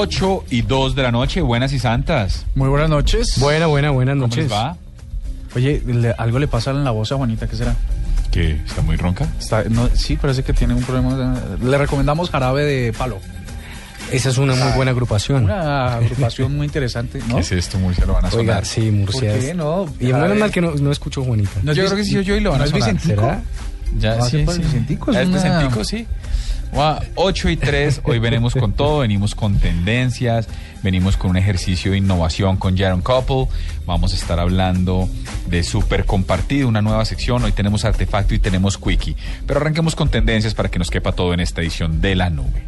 8 y 2 de la noche, buenas y santas. Muy buenas noches. Buena, buena, buenas ¿Cómo noches. les va? Oye, le- algo le pasa en la voz a Juanita, ¿qué será? ¿Que está muy ronca? Está- no, sí, parece que tiene un problema. Le recomendamos jarabe de palo. Esa es una muy buena agrupación. Una agrupación muy interesante, ¿no? ¿Qué es esto, Murcia? Lo van a sonar. Oiga, sí, Murcia. ¿Por qué es- no? Y menos mal que no, no escucho Juanita. ¿No es Yo Vic- creo que sí, yo y lo van ¿no a es sonar. Vicentico? ¿Será? Ya, No, sí, sí. Vicentico, es Ah, es una- Vicentico, sí. Guau, 8 y 3, hoy venimos con todo, venimos con tendencias, venimos con un ejercicio de innovación con Jaron Couple, vamos a estar hablando de Super Compartido, una nueva sección, hoy tenemos Artefacto y tenemos Quickie, pero arranquemos con tendencias para que nos quepa todo en esta edición de La Nube.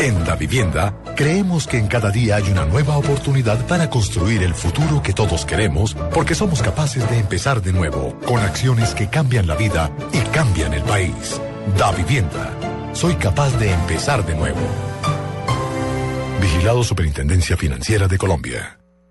En Da Vivienda, creemos que en cada día hay una nueva oportunidad para construir el futuro que todos queremos, porque somos capaces de empezar de nuevo, con acciones que cambian la vida y cambian el país. Da Vivienda. Soy capaz de empezar de nuevo. Vigilado Superintendencia Financiera de Colombia.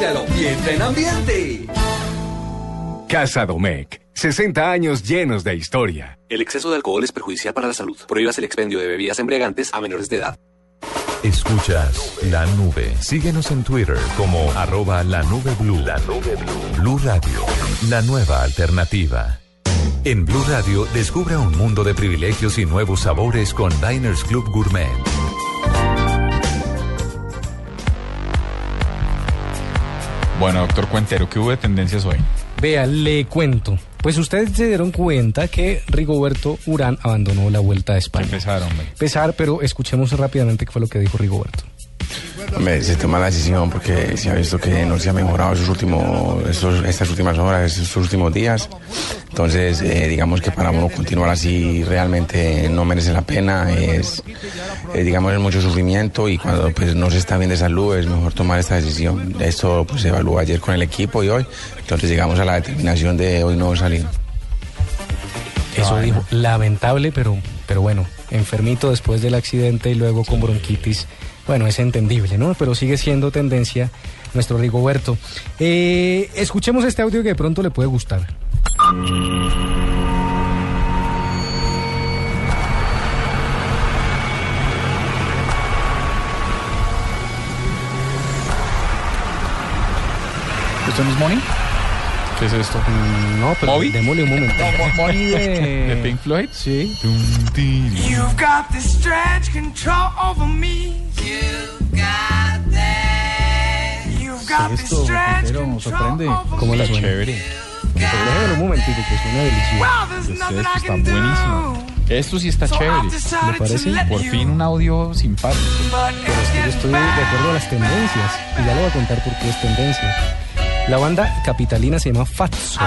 Domec, mézclalo y entra en ambiente. Casa Domecq. 60 años llenos de historia. El exceso de alcohol es perjudicial para la salud. Prohíbas el expendio de bebidas embriagantes a menores de edad. Escuchas La Nube. Síguenos en Twitter como arroba la nube blue. La nube blue. Blue Radio, la nueva alternativa. En Blue Radio, descubra un mundo de privilegios y nuevos sabores con Diners Club Gourmet. Bueno, doctor Cuentero, ¿qué hubo de tendencias hoy? Vea, le cuento. Pues ustedes se dieron cuenta que Rigoberto Urán abandonó la Vuelta a España. Empezaron, hombre. Pesar, pero escuchemos rápidamente qué fue lo que dijo Rigoberto. Hombre, se toma la decisión porque se ha visto que no se ha mejorado esos últimos, estos- estas últimas horas, estos últimos días. Entonces, eh, digamos que para uno continuar así realmente no merece la pena. Es, eh, digamos, es mucho sufrimiento y cuando pues, no se está bien de salud es mejor tomar esta decisión. Esto pues, se evaluó ayer con el equipo y hoy. Entonces llegamos a la determinación de hoy no salir. Eso dijo. Lamentable, pero, pero bueno, enfermito después del accidente y luego con bronquitis. Bueno, es entendible, ¿no? Pero sigue siendo tendencia nuestro Rigoberto. Eh, escuchemos este audio que de pronto le puede gustar. ¿Esto no es Money? ¿Qué es esto? Mm, No, pero ¿Moby? démosle un momento. De... ¿De Pink Floyd? Sí. You've got this strange control over me. You've got that. You've got this Esto, strange control sorprende. over ¿Cómo la me. suena? Chévere. Déjelo un momentito, que suena delicioso. Well, Pues esto está buenísimo. Esto sí está So chévere. ¿Le parece? Por fin un audio simpático. Pero es que yo estoy de acuerdo a las tendencias. Y ya le voy a contar por qué es tendencia. La banda capitalina se llama Fatso.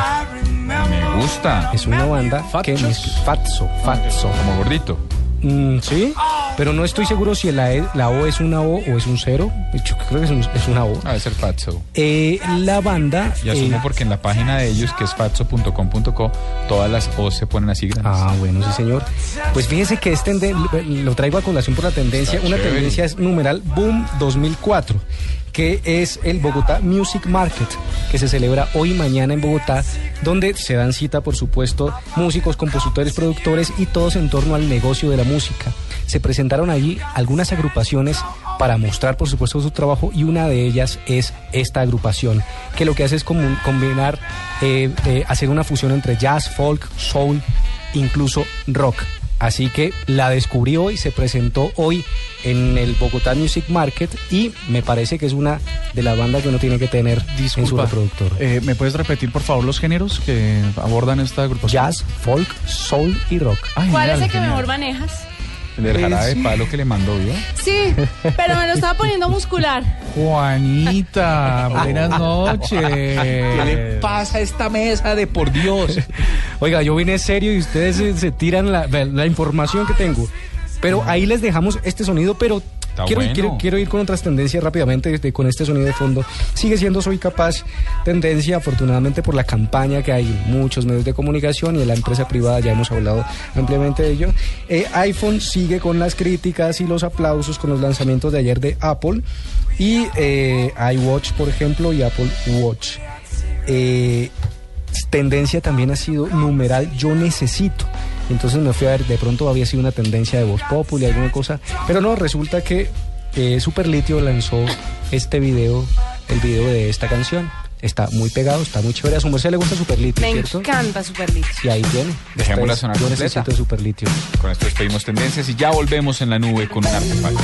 Me gusta. Es una banda que mezcla- Fatso, Fatso. Como gordito. Mm, sí, pero no estoy seguro si la, E- la O es una O o es un cero. Yo creo que es, un- es una O. Ah, debe ser Fatso. Eh, la banda. Y asumo eh, porque en la página de ellos, que es fatso.com.co, todas las O se ponen así grandes. Ah, bueno, sí, señor. Pues fíjese que es tenden- lo traigo a colación por la tendencia. Está Una chévere. tendencia es numeral Boom 2004, que es el Bogotá Music Market, que se celebra hoy y mañana en Bogotá, donde se dan cita, por supuesto, músicos, compositores, productores y todos en torno al negocio de la música. Se presentaron allí algunas agrupaciones para mostrar, por supuesto, su trabajo y una de ellas es esta agrupación, que lo que hace es combinar, eh, hacer una fusión entre jazz, folk, soul, incluso rock. Así que la descubrí hoy, se presentó hoy en el Bogotá Music Market y me parece que es una de las bandas que uno tiene que tener en su Disculpa, reproductor. eh, ¿Me puedes repetir, por favor, los géneros que abordan esta agrupación? Jazz, folk, soul y rock. Ah, ¿Cuál es genial, el que genial. mejor manejas? El del jarabe de palo que le mandó, ¿vio? Sí, pero me lo estaba poniendo muscular. Juanita, buenas noches. ¿Qué le pasa a esta mesa de por Dios? Oiga, yo vine serio y ustedes se, se tiran la, la información que tengo. Pero ahí les dejamos este sonido, pero quiero, bueno. quiero, quiero ir con otras tendencias rápidamente este- con este sonido de fondo. Sigue siendo Soy Capaz tendencia, afortunadamente por la campaña que hay en muchos medios de comunicación y en la empresa privada, ya hemos hablado ampliamente de ello. Eh, iPhone sigue con las críticas y los aplausos con los lanzamientos de ayer de Apple y eh, iWatch, por ejemplo, y Apple Watch. Eh, tendencia también ha sido numeral yo necesito. Entonces me fui a ver, de pronto había sido una tendencia de voz popular, alguna cosa. Pero no, resulta que eh, Superlitio lanzó este video, el video de esta canción. Está muy pegado, está muy chévere. A su merced le gusta Superlitio, Me ¿cierto? encanta Superlit. Y ahí tiene. Dejémosla sonar Yo completa. necesito Superlitio. Con esto despedimos tendencias y ya volvemos en la nube con un artefacto.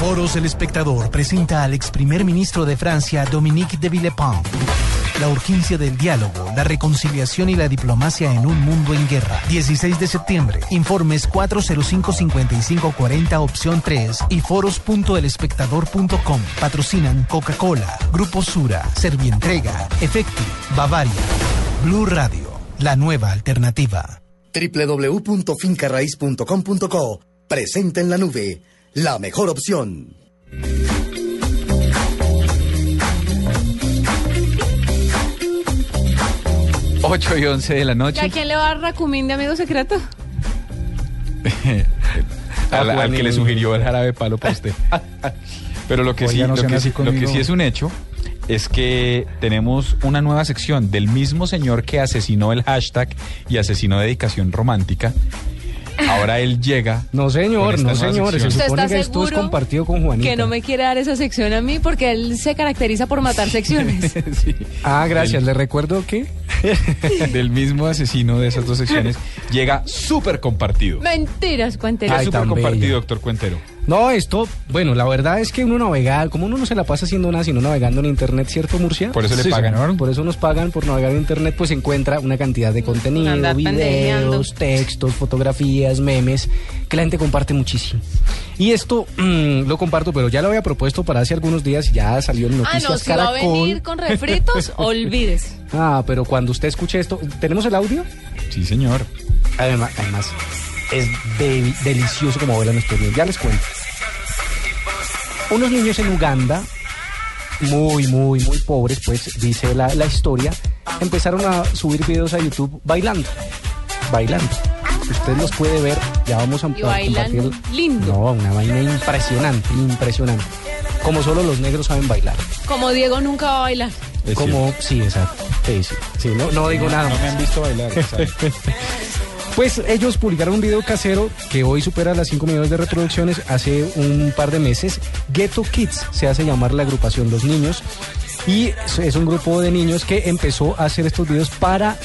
Foros El Espectador presenta al ex primer ministro de Francia, Dominique de Villepin. La urgencia del diálogo, la reconciliación y la diplomacia en un mundo en guerra. 16 de septiembre. Informes 405-5540 opción 3 y foros.elespectador.com. Patrocinan Coca-Cola, Grupo Sura, Servientrega, Efecti, Bavaria. Blue Radio, la nueva alternativa. www.fincarraiz.com.co Presenta en la nube la mejor opción. 8 y 11 de la ¿Y noche. a quién le va a Racumín de amigo secreto? al, al que le sugirió el jarabe palo para usted. Pero lo que, sí, no lo, que, así sí- lo que conmigo. sí es un hecho es que tenemos una nueva sección del mismo señor que asesinó el hashtag y asesinó dedicación romántica. Ahora él llega. No, señor, no, señor. Se sección. ¿Usted supone está que esto es compartido con Juanita. Que no me quiere dar esa sección a mí porque él se caracteriza por matar secciones. Ah, gracias. Le recuerdo que Del mismo asesino de esas dos secciones llega súper compartido. Mentiras, cuéntenos. Ay, súper compartido, bella. doctor Cuentero. No, esto, bueno, la verdad es que uno navega, como uno no se la pasa haciendo nada sino navegando en internet, ¿cierto, Murcia? Por eso le Sí, pagan. señor. Por eso nos pagan por navegar en internet, pues encuentra una cantidad de contenido, Andar videos, textos, fotografías, memes, que la gente comparte muchísimo. Y esto mm, lo comparto, pero ya lo había propuesto para hace algunos días y ya salió en Ah, Noticias no, si va a venir con refritos, olvides. Ah, pero cuando usted escuche esto, ¿tenemos el audio? Sí, señor. Además, además es de- delicioso como bailan estos niños. Ya les cuento. Unos niños en Uganda, muy, muy, muy pobres, pues dice la, la historia, empezaron a subir videos a YouTube bailando. Bailando. Usted los puede ver, ya vamos a, Y compartir. lindo. No, una vaina impresionante, impresionante. Como solo los negros saben bailar. Como Diego nunca va a bailar. Es Como, sí, exacto. Sí, sí. Sí, no, no digo nada. No me han visto bailar. Pues ellos publicaron un video casero que hoy supera las 5 millones de reproducciones hace un par de meses. Ghetto Kids se hace llamar la agrupación Los Niños y es un grupo de niños que empezó a hacer estos videos para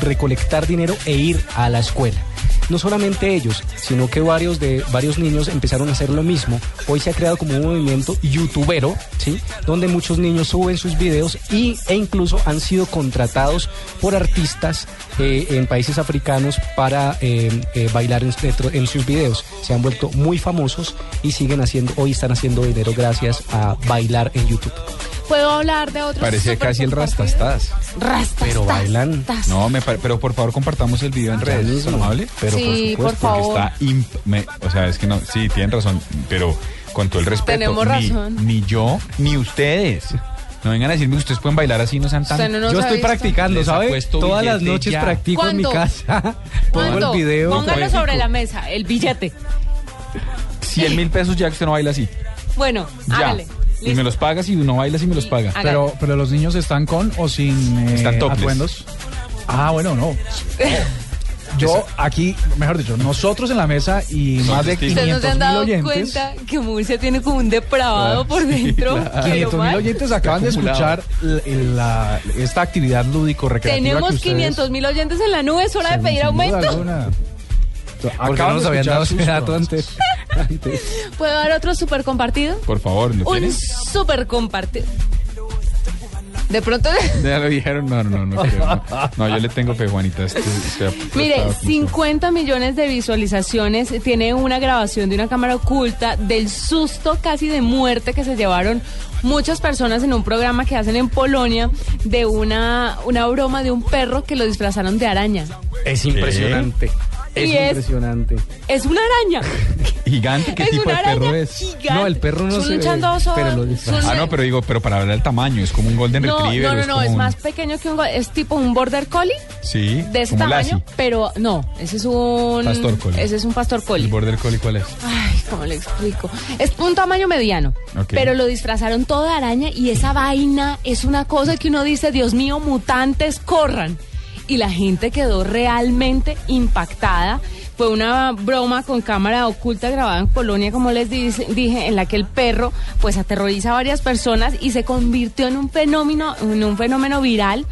recolectar dinero e ir a la escuela. No solamente ellos, sino que varios de varios niños empezaron a hacer lo mismo. Hoy se ha creado como un movimiento youtubero, ¿sí? Donde muchos niños suben sus videos y, e incluso han sido contratados por artistas eh, en países africanos para eh, eh, bailar en, en sus videos. Se han vuelto muy famosos y siguen haciendo, hoy están haciendo dinero gracias a bailar en YouTube. ¿Puedo hablar de otros? Parece casi el rastastas. Rastas. Pero bailan. No, me pero por favor compartamos el video en redes. ¿Es amable? Pero Sí, por Porque favor. está imp- me- o sea, es que no, sí, tienen razón, pero con todo el respeto, Tenemos ni, razón. ni yo ni ustedes. No vengan a decirme que ustedes pueden bailar así, no sean tan. No Yo estoy visto. practicando, ¿sabe? Todas las noches ya. practico en mi casa. Pongo el video. Póngalo sobre la mesa, el billete. 100 mil pesos ya que usted no baila así. Bueno, Ya. hágale. Y me los pagas y no bailas y me los paga. Pero, pero los niños están con o sin eh, Están topless. atuendos. Ah, bueno, no. Yo aquí, mejor dicho, nosotros en la mesa y más de testigos. ¿Ustedes no 500 se han mil dado oyentes. cuenta que Murcia tiene como un depravado por dentro? 500 mil mal? oyentes acaban de Acumulado. escuchar la- la- esta actividad lúdico recreativa que Tenemos ustedes- 500 mil oyentes en la nube, es hora de pedir sin duda aumento. alguna. ¿Por qué no Acaban nos de habían escuchar dado sus ese dato pronósticos. antes? ¿Puedo dar otro súper compartido? Por favor, ¿lo Un tienes? súper compartido. De pronto, Ya lo dijeron, no, no, no, no, creo, no. No, yo le tengo fe, Juanita. este- este- mire, estaba como- 50 millones de visualizaciones. Tiene una grabación de una cámara oculta del susto casi de muerte que se llevaron muchas personas en un programa que hacen en Polonia de una, una broma de un perro que lo disfrazaron de araña. Es impresionante. Es Y es- impresionante. Es una araña. Gigante, ¿qué es tipo de perro es? gigante. No, el perro no Es un se ve, pero lo es Ah, no, pero digo, pero para hablar del tamaño, es como un Golden No, Retriever. no, no, es no, es un- más pequeño que un... Es tipo un Border Collie Sí, de ese como tamaño, Lassie. pero no, ese es un... Pastor Collie. Ese es un Pastor ¿El Collie. Border Collie cuál es? Ay, ¿cómo le explico? Es un tamaño mediano, Ok. pero lo disfrazaron todo de araña y esa vaina es una cosa que uno dice, Dios mío, mutantes, corran. Y la gente quedó realmente impactada. Fue una broma con cámara oculta grabada en Polonia, como les dice- dije, en la que el perro pues aterroriza a varias personas y se convirtió en un fenómeno, en un fenómeno viral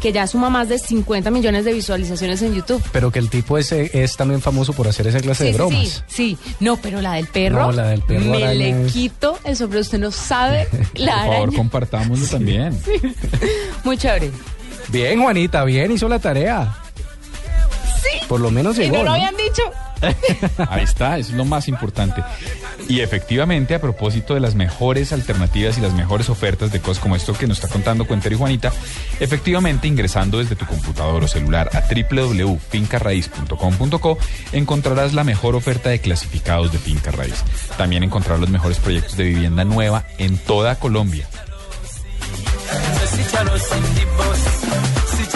que ya suma más de 50 millones de visualizaciones en YouTube. Pero que el tipo ese es también famoso por hacer esa clase de Sí, sí, bromas. Sí, sí. No, pero la del perro. No, la del perro Me araña le es- quito el sombrero. Usted no sabe la Por favor, araña. compartámoslo también. Muy chévere. Bien, Juanita, bien, hizo la tarea. Sí. Por lo menos Y llegó. no lo ¿no? habían dicho. Ahí está, es lo más importante. Y efectivamente, a propósito de las mejores alternativas y las mejores ofertas de cosas como esto que nos está contando Cuentero y Juanita, efectivamente ingresando desde tu computador o celular a www.fincarraiz.com.co encontrarás la mejor oferta de clasificados de Finca Raíz. También encontrarás los mejores proyectos de vivienda nueva en toda Colombia.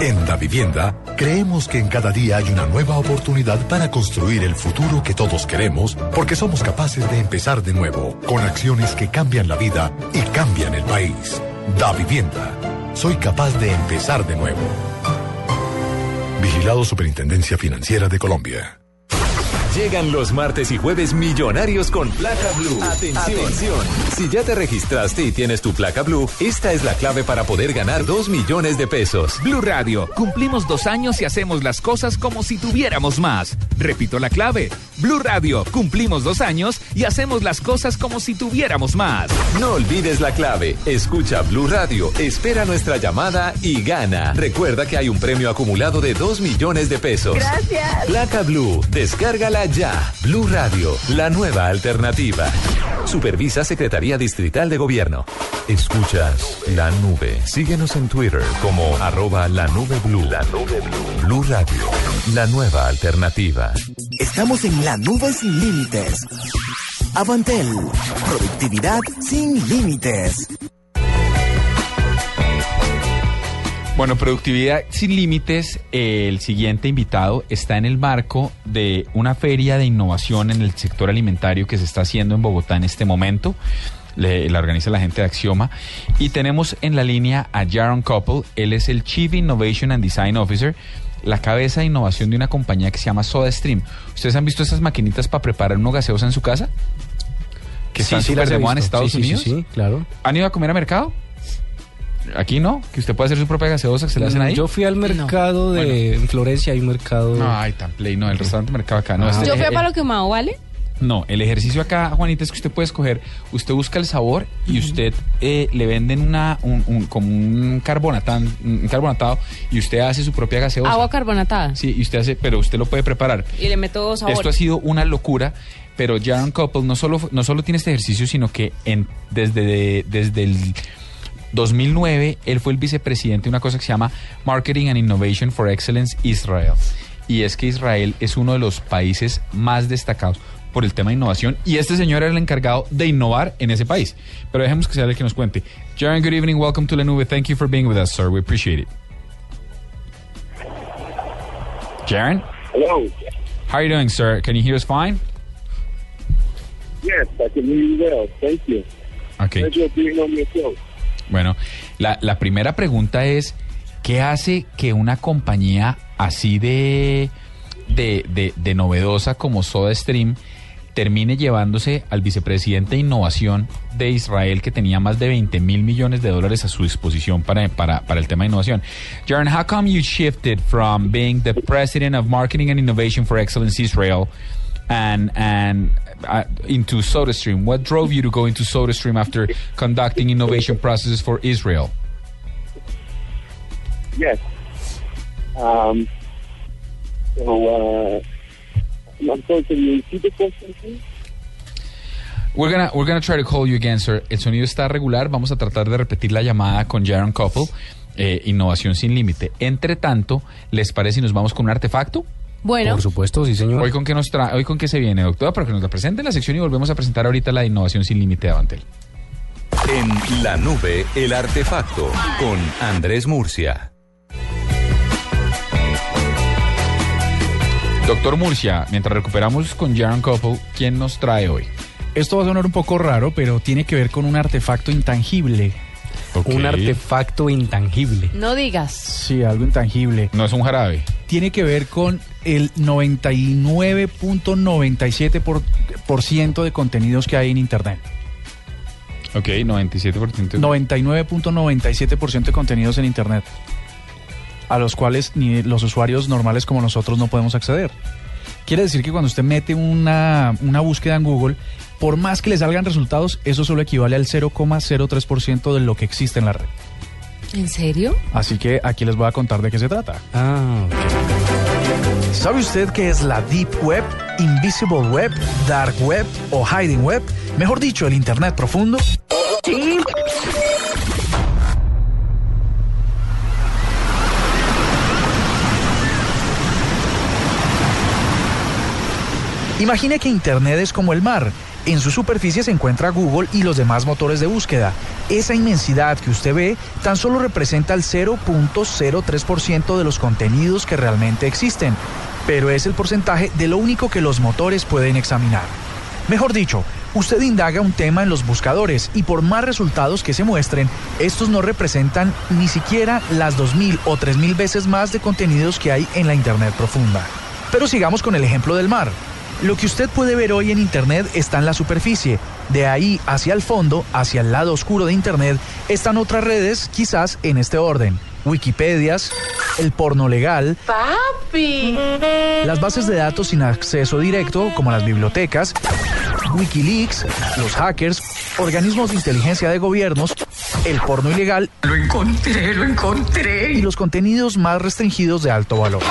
En Da Vivienda, creemos que en cada día hay una nueva oportunidad para construir el futuro que todos queremos, porque somos capaces de empezar de nuevo, con acciones que cambian la vida y cambian el país. Da Vivienda. Soy capaz de empezar de nuevo. Vigilado Superintendencia Financiera de Colombia. Llegan los martes y jueves millonarios con placa blue. Atención. Si ya te registraste y tienes tu placa blue, esta es la clave para poder ganar 2 millones de pesos. Blue Radio, cumplimos dos años y hacemos las cosas como si tuviéramos más. Repito la clave. Blue Radio, cumplimos dos años y hacemos las cosas como si tuviéramos más. No olvides la clave. Escucha Blue Radio, espera nuestra llamada y gana. Recuerda que hay un premio acumulado de 2 millones de pesos. Gracias. Placa Blue, descárgala ya. Blue Radio, la nueva alternativa. Supervisa Secretaría Distrital de Gobierno. Escuchas la nube. Síguenos en Twitter como arroba la nube blue. La nube blue. Blue Radio, la nueva alternativa. Estamos en la nube sin límites. Avantel, productividad sin límites. Bueno, productividad sin límites. El siguiente invitado está en el marco de una feria de innovación en el sector alimentario que se está haciendo en Bogotá en este momento. Le- la organiza la gente de Axioma. Y tenemos en la línea a Jaron Couple. Él es el Chief Innovation and Design Officer, la cabeza de innovación de una compañía que se llama SodaStream. ¿Ustedes han visto esas maquinitas para preparar unos gaseosa en su casa? Que Sí, están sí, súper las he de moda en visto. Estados Sí, Unidos. sí, claro. ¿Han ido a comer a mercado? Aquí no, que usted puede hacer su propia gaseosa que se le hacen ahí. Yo fui al mercado de en Florencia, hay un mercado. No, ay, tan play, no, el restaurante mercado acá. No, Ah. este- Yo fui a eh, Palo Quemado, ¿vale? no, el ejercicio acá, Juanita, es que usted puede escoger, usted busca el sabor y usted eh, le venden una, un, un- como un carbonatán, un carbonatado y usted hace su propia gaseosa. Agua carbonatada. Sí, y usted hace, pero usted lo puede preparar. Y le meto sabor. Esto ha sido una locura, pero Jaron Couple no solo, no solo tiene este ejercicio, sino que en, desde, desde el 2009 él fue el vicepresidente de una cosa que se llama Marketing and Innovation for Excellence Israel. Y es que Israel es uno de los países más destacados por el tema de innovación y este señor era el encargado de innovar en ese país. Pero dejemos que sea el que nos cuente. Jaron, good evening, welcome to La Nube. Thank you for being with us, sir. We appreciate it. Jaron? Hello. How are you doing, sir? Can you hear us fine? Yes, I can hear you well. Thank you. Okay. Pleasure being on your show. Bueno, la, primera pregunta es, ¿qué hace que una compañía así de, de, de- de novedosa como SodaStream termine llevándose al vicepresidente de innovación de Israel que tenía más de 20 mil millones de dólares a su disposición para, para, para el tema de innovación? Jaron, how come you shifted from being the president of marketing and innovation for Excellence Israel and and uh, into SodaStream? What drove you to go into SodaStream after conducting innovation processes for Israel? Yes. Um, so, uh, I'm sorry, can you repeat the question, please? We're gonna, we're gonna try to call you again, sir. El sonido está regular. Vamos a tratar de repetir la llamada con Jaron Couple. eh, innovación sin límite. Entre tanto, ¿les parece si nos vamos con un artefacto? Bueno. Por supuesto, sí, señor. Hoy con qué nos trae, hoy con qué se viene, doctora, para que nos la presente en la sección y volvemos a presentar ahorita la innovación sin límite de Avantel. En la nube, el artefacto con Andrés Murcia. Doctor Murcia, mientras recuperamos con Jaron Couple, ¿quién nos trae hoy? Esto va a sonar un poco raro, pero tiene que ver con un artefacto intangible. Un artefacto intangible. No digas. Sí, algo intangible. No es un jarabe. Tiene que ver con el 99.97% por, por ciento de contenidos que hay en Internet. Ok, 97%. 99.97% de contenidos en Internet. A los cuales ni los usuarios normales como nosotros no podemos acceder. Quiere decir que cuando usted mete una, una búsqueda en Google, por más que le salgan resultados, eso solo equivale al 0,03% de lo que existe en la red. ¿En serio? Así que aquí les voy a contar de qué se trata. Ah, ¿Sabe usted qué es la Deep Web, Invisible Web, Dark Web o Hiding Web? Mejor dicho, el Internet profundo. Imagine que Internet es como el mar. En su superficie se encuentra Google y los demás motores de búsqueda. Esa inmensidad que usted ve tan solo representa el 0.03% de los contenidos que realmente existen, pero es el porcentaje de lo único que los motores pueden examinar. Mejor dicho, usted indaga un tema en los buscadores y por más resultados que se muestren, estos no representan ni siquiera las 2.000 o 3.000 veces más de contenidos que hay en la Internet profunda. Pero sigamos con el ejemplo del mar. Lo que usted puede ver hoy en Internet está en la superficie. De ahí hacia el fondo, hacia el lado oscuro de Internet, están otras redes, quizás en este orden. Wikipedias, el porno legal, Papi. las bases de datos sin acceso directo, como las bibliotecas, Wikileaks, los hackers, organismos de inteligencia de gobiernos, el porno ilegal. Lo encontré, lo encontré. Y los contenidos más restringidos de alto valor.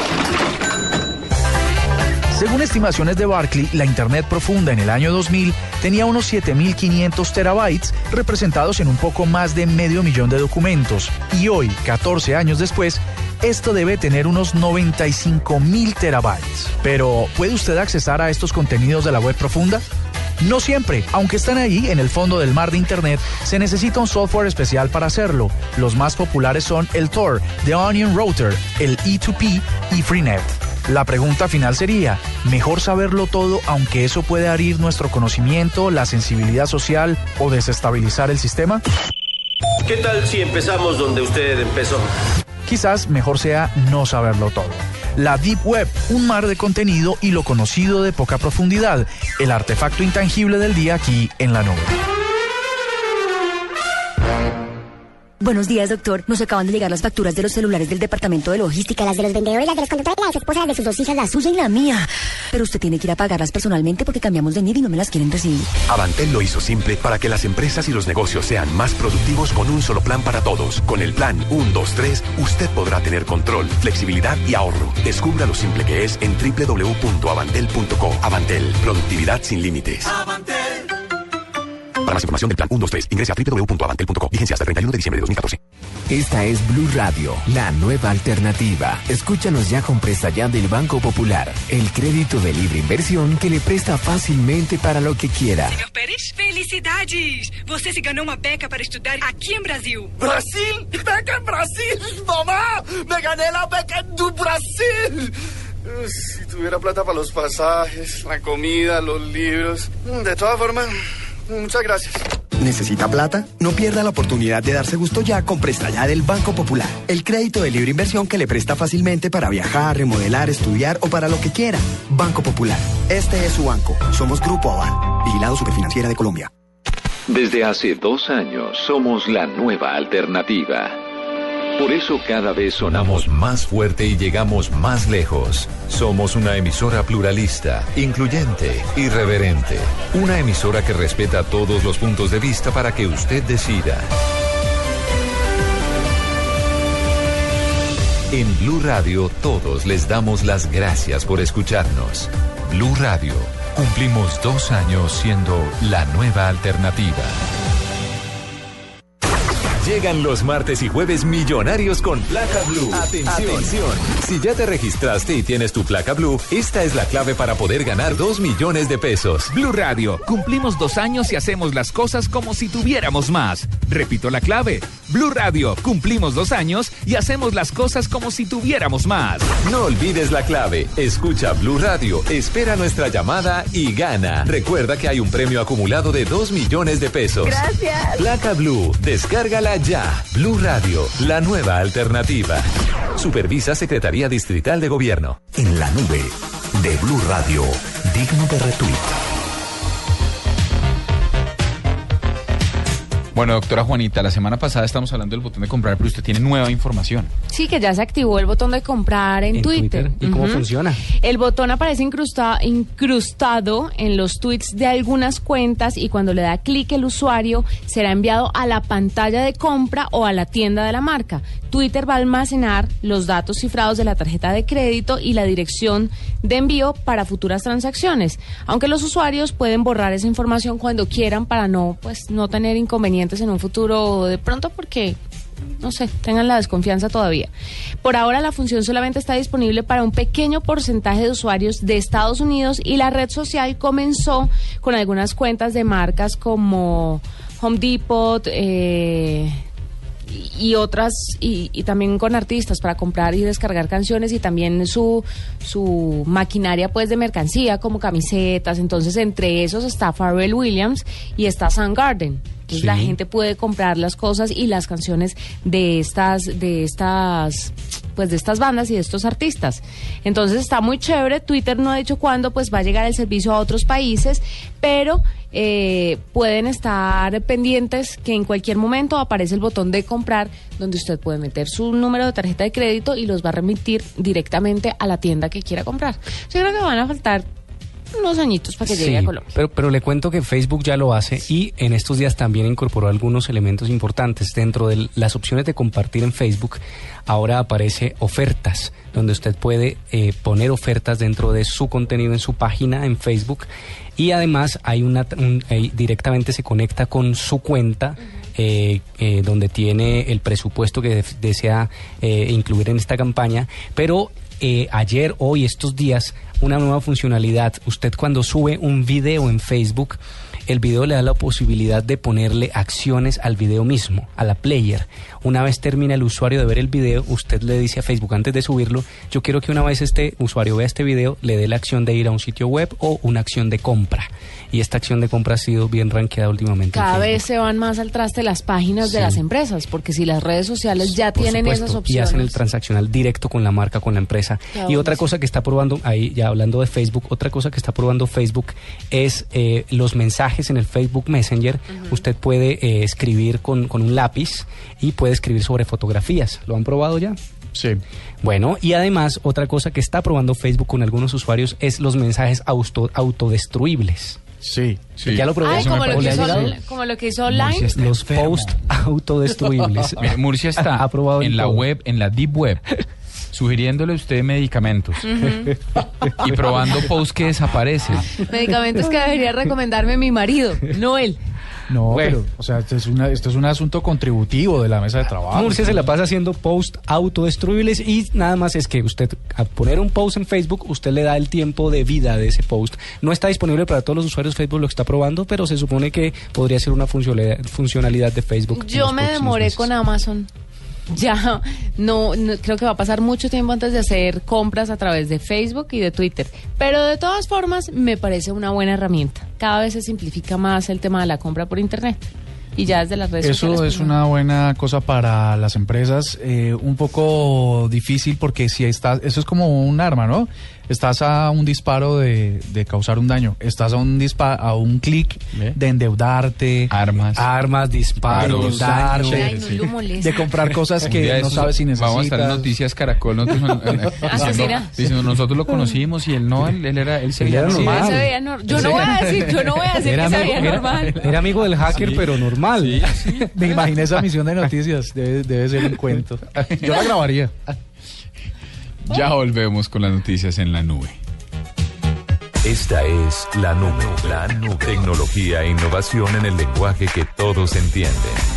Según estimaciones de Barclay, la Internet profunda en el año 2000 tenía unos 7.500 terabytes representados en un poco más de medio millón de documentos. Y hoy, 14 años después, esto debe tener unos 95.000 terabytes. Pero, ¿puede usted accesar a estos contenidos de la web profunda? No siempre, aunque están ahí en el fondo del mar de Internet, se necesita un software especial para hacerlo. Los más populares son el Tor, The Onion Router, el E2P y Freenet. La pregunta final sería, ¿mejor saberlo todo aunque eso puede herir nuestro conocimiento, la sensibilidad social o desestabilizar el sistema? ¿Qué tal si empezamos donde usted empezó? Quizás mejor sea no saberlo todo. La Deep Web, un mar de contenido y lo conocido de poca profundidad, el artefacto intangible del día aquí en la nube. Buenos días, doctor. Nos acaban de llegar las facturas de los celulares del departamento de logística, las de los vendedores, las de los conductores, las esposas de sus dos hijas, la suya y la mía. Pero usted tiene que ir a pagarlas personalmente porque cambiamos de NID y no me las quieren recibir. Avantel lo hizo simple para que las empresas y los negocios sean más productivos con un solo plan para todos. Con el plan 123, usted podrá tener control, flexibilidad y ahorro. Descubra lo simple que es en www.avantel.co. Avantel, productividad sin límites. Para más información del plan 123, ingrese a www.avantel.co. Vigencia hasta el 31 de diciembre de 2014. Esta es Blue Radio, la nueva alternativa. Escúchanos ya con presta ya del Banco Popular, el crédito de libre inversión que le presta fácilmente para lo que quiera. Senhor Pérez, felicidades! Você se ganhou uma beca para estudar aqui em Brasil. Brasil? Beca en Brasil, mamá. Me gané la beca do Brasil. Si tuviera plata para los pasajes, la comida, los libros. De todas formas, muchas gracias. ¿Necesita plata? No pierda la oportunidad de darse gusto ya con Presta Ya del Banco Popular. El crédito de libre inversión que le presta fácilmente para viajar, remodelar, estudiar o para lo que quiera. Banco Popular. Este es su banco. Somos Grupo Aval. Vigilado Superfinanciera de Colombia. Desde hace dos años somos la nueva alternativa. Por eso cada vez sonamos más fuerte y llegamos más lejos. Somos una emisora pluralista, incluyente, irreverente. Una emisora que respeta todos los puntos de vista para que usted decida. En Blue Radio todos les damos las gracias por escucharnos. Blue Radio, cumplimos dos años siendo la nueva alternativa. Llegan los martes y jueves millonarios con placa blue. Atención. Si ya te registraste y tienes tu placa blue, esta es la clave para poder ganar 2 millones de pesos. Blue Radio, cumplimos dos años y hacemos las cosas como si tuviéramos más. Repito la clave. Blue Radio, cumplimos dos años y hacemos las cosas como si tuviéramos más. No olvides la clave. Escucha Blue Radio, espera nuestra llamada y gana. Recuerda que hay un premio acumulado de 2 millones de pesos. Gracias. Placa Blue, descárgala ya. Blue Radio, la nueva alternativa. Supervisa Secretaría Distrital de Gobierno. En la nube de Blue Radio, digno de retweet. Bueno, doctora Juanita, la semana pasada estamos hablando del botón de comprar, pero usted tiene nueva información. Sí, que ya se activó el botón de comprar en, En Twitter. Twitter. ¿Y cómo funciona? El botón aparece incrusta- incrustado en los tweets de algunas cuentas y cuando le da clic el usuario será enviado a la pantalla de compra o a la tienda de la marca. Twitter va a almacenar los datos cifrados de la tarjeta de crédito y la dirección de envío para futuras transacciones, aunque los usuarios pueden borrar esa información cuando quieran para no pues no tener inconvenientes en un futuro de pronto porque no sé, tengan la desconfianza todavía. Por ahora la función solamente está disponible para un pequeño porcentaje de usuarios de Estados Unidos y la red social comenzó con algunas cuentas de marcas como Home Depot, eh, y otras y, también con artistas para comprar y descargar canciones y también su su maquinaria pues de mercancía como camisetas entonces entre esos está Pharrell Williams y está Soundgarden entonces Sí. la gente puede comprar las cosas y las canciones de estas de estas pues de estas bandas y de estos artistas entonces está muy chévere Twitter no ha dicho cuándo pues va a llegar el servicio a otros países pero eh, pueden estar pendientes que en cualquier momento aparece el botón de comprar donde usted puede meter su número de tarjeta de crédito y los va a remitir directamente a la tienda que quiera comprar. Yo creo que van a faltar unos añitos para que llegue Sí, a Colombia. Pero, pero le cuento que Facebook ya lo hace y en estos días también incorporó algunos elementos importantes. Dentro de las opciones de compartir en Facebook, ahora aparece ofertas, donde usted puede eh, poner ofertas dentro de su contenido en su página en Facebook. Y además hay una un- directamente se conecta con su cuenta. eh, eh, donde tiene el presupuesto que desea eh, incluir en esta campaña, pero eh, ayer, hoy, estos días, una nueva funcionalidad. Usted cuando sube un video en Facebook, el video le da la posibilidad de ponerle acciones al video mismo, a la player. Una vez termina el usuario de ver el video, usted le dice a Facebook antes de subirlo, yo quiero que una vez este usuario vea este video, le dé la acción de ir a un sitio web o una acción de compra. Y esta acción de compra ha sido bien rankeada últimamente. en Cada vez se van más al traste las páginas de las empresas, porque si las redes sociales ya Por tienen supuesto, esas Y opciones. hacen el transaccional directo con la marca, con la empresa. Claro, y otra cosa que está probando, ahí ya hablando de Facebook, otra cosa que está probando Facebook es eh, los mensajes en el Facebook Messenger. Usted puede eh, escribir con, con un lápiz y puede escribir sobre fotografías. ¿Lo han probado ya? Sí. Bueno, y además otra cosa que está probando Facebook con algunos usuarios es los mensajes auto, autodestruibles. Sí, ¿Ya lo probó? Ay, como lo, ¿O que hizo, como lo que hizo online. Los post autodestruibles. Murcia está Aprobado en en la todo. web, en la deep web, sugiriéndole a usted medicamentos y probando posts que desaparecen. Medicamentos que debería recomendarme mi marido, no él. No, pero, o sea, esto es, una, esto es un asunto contributivo de la mesa de trabajo. Murcia se la pasa haciendo post autodestruibles y nada más es que usted a poner un post en Facebook, usted le da el tiempo de vida de ese post. No está disponible para todos los usuarios, Facebook lo está probando, pero se supone que podría ser una funcionalidad, funcionalidad de Facebook. Yo me demoré meses. con Amazon. Ya, no, no- creo que va a pasar mucho tiempo antes de hacer compras a través de Facebook y de Twitter. Pero de todas formas, me parece una buena herramienta. Cada vez se simplifica más el tema de la compra por Internet. Y ya desde las redes sociales. Eso pues, es no. una buena cosa para las empresas, eh, un poco difícil porque si estás, eso es como un arma, ¿no? Estás a un disparo de, de causar un daño, estás a un dispa a un clic de endeudarte, armas, armas, disparos, Ay, no de comprar cosas que no esos sabes si necesitas. Vamos a estar en Noticias Caracol. Nosotros, diciendo, Asesina. diciendo, nosotros lo conocimos y él no, él, él era, él se veía Sí, normal. se veía Yo no voy a decir, yo no voy a decir Era que se amigo, veía era- normal. era amigo del hacker, Sí. pero normal. Me imaginé esa misión de noticias, debe, debe ser un cuento. Yo la grabaría. Ya volvemos con las noticias en la nube. Esta es la nube. La nube. Tecnología e innovación en el lenguaje que todos entienden.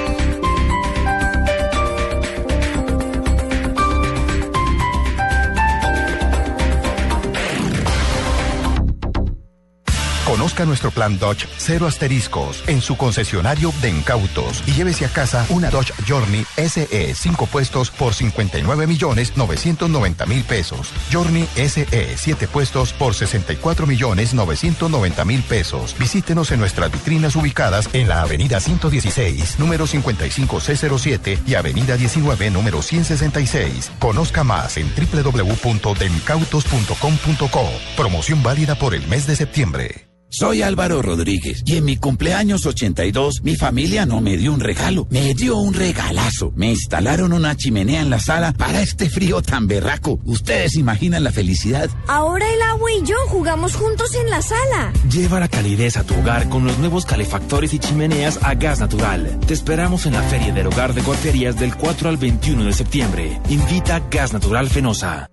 Conozca nuestro plan Dodge cero asteriscos en su concesionario de incautos y llévese a casa una Dodge Journey SE 5 puestos por 59 millones 990 mil pesos. Journey SE 7 puestos por 64 millones 990 mil pesos. Visítenos en nuestras vitrinas ubicadas en la avenida 116, número 55C07 y avenida 19, número 166. Conozca más en www.demicautos.com.co. Promoción válida por el mes de septiembre. Soy Álvaro Rodríguez y en mi cumpleaños 82 mi familia no me dio un regalo, me dio un regalazo. Me instalaron una chimenea en la sala para este frío tan berraco. Ustedes imaginan la felicidad. Ahora el agua y yo jugamos juntos en la sala. Lleva la calidez a tu hogar con los nuevos calefactores y chimeneas a gas natural. Te esperamos en la Feria del Hogar de Cuarterías del 4 al 21 de septiembre. Invita Gas Natural Fenosa.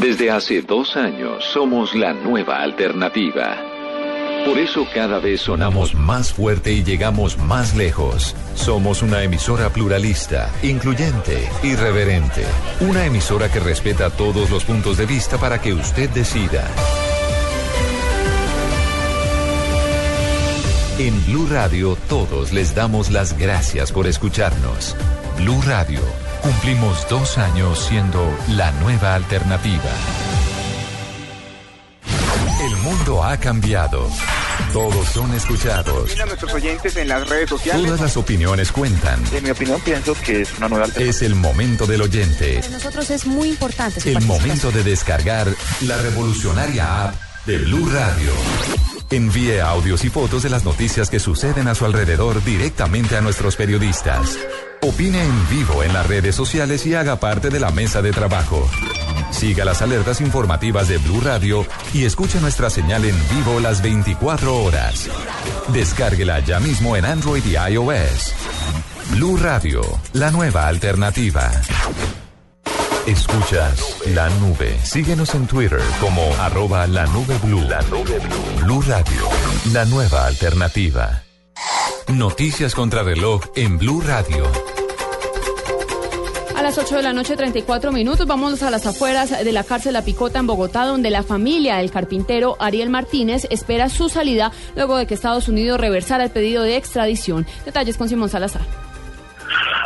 Desde hace dos años somos la nueva alternativa. Por eso cada vez sonamos más fuerte y llegamos más lejos. Somos una emisora pluralista, incluyente, irreverente. Una emisora que respeta todos los puntos de vista para que usted decida. En Blue Radio todos les damos las gracias por escucharnos. Blue Radio, cumplimos dos años siendo la nueva alternativa. El mundo ha cambiado. Todos son escuchados. A nuestros oyentes en las redes sociales. Todas las opiniones cuentan. En mi opinión pienso que es una nueva alternativa. Es el momento del oyente. Para nosotros es muy importante. su El momento de descargar la revolucionaria app de Blue Radio. Envíe audios y fotos de las noticias que suceden a su alrededor directamente a nuestros periodistas. Opine en vivo en las redes sociales y haga parte de la mesa de trabajo. Siga las alertas informativas de Blue Radio y escuche nuestra señal en vivo las 24 horas. Descárguela ya mismo en Android y iOS. Blue Radio, la nueva alternativa. Escuchas la nube. Síguenos en Twitter como arroba la nube blue. La nube blue. Blue Radio, la nueva alternativa. Noticias contra reloj en Blue Radio. A las 8 de la noche, 34 minutos, vamos a las afueras de la cárcel La Picota en Bogotá, donde la familia del carpintero Ariel Martínez espera su salida luego de que Estados Unidos reversara el pedido de extradición. Detalles con Simón Salazar.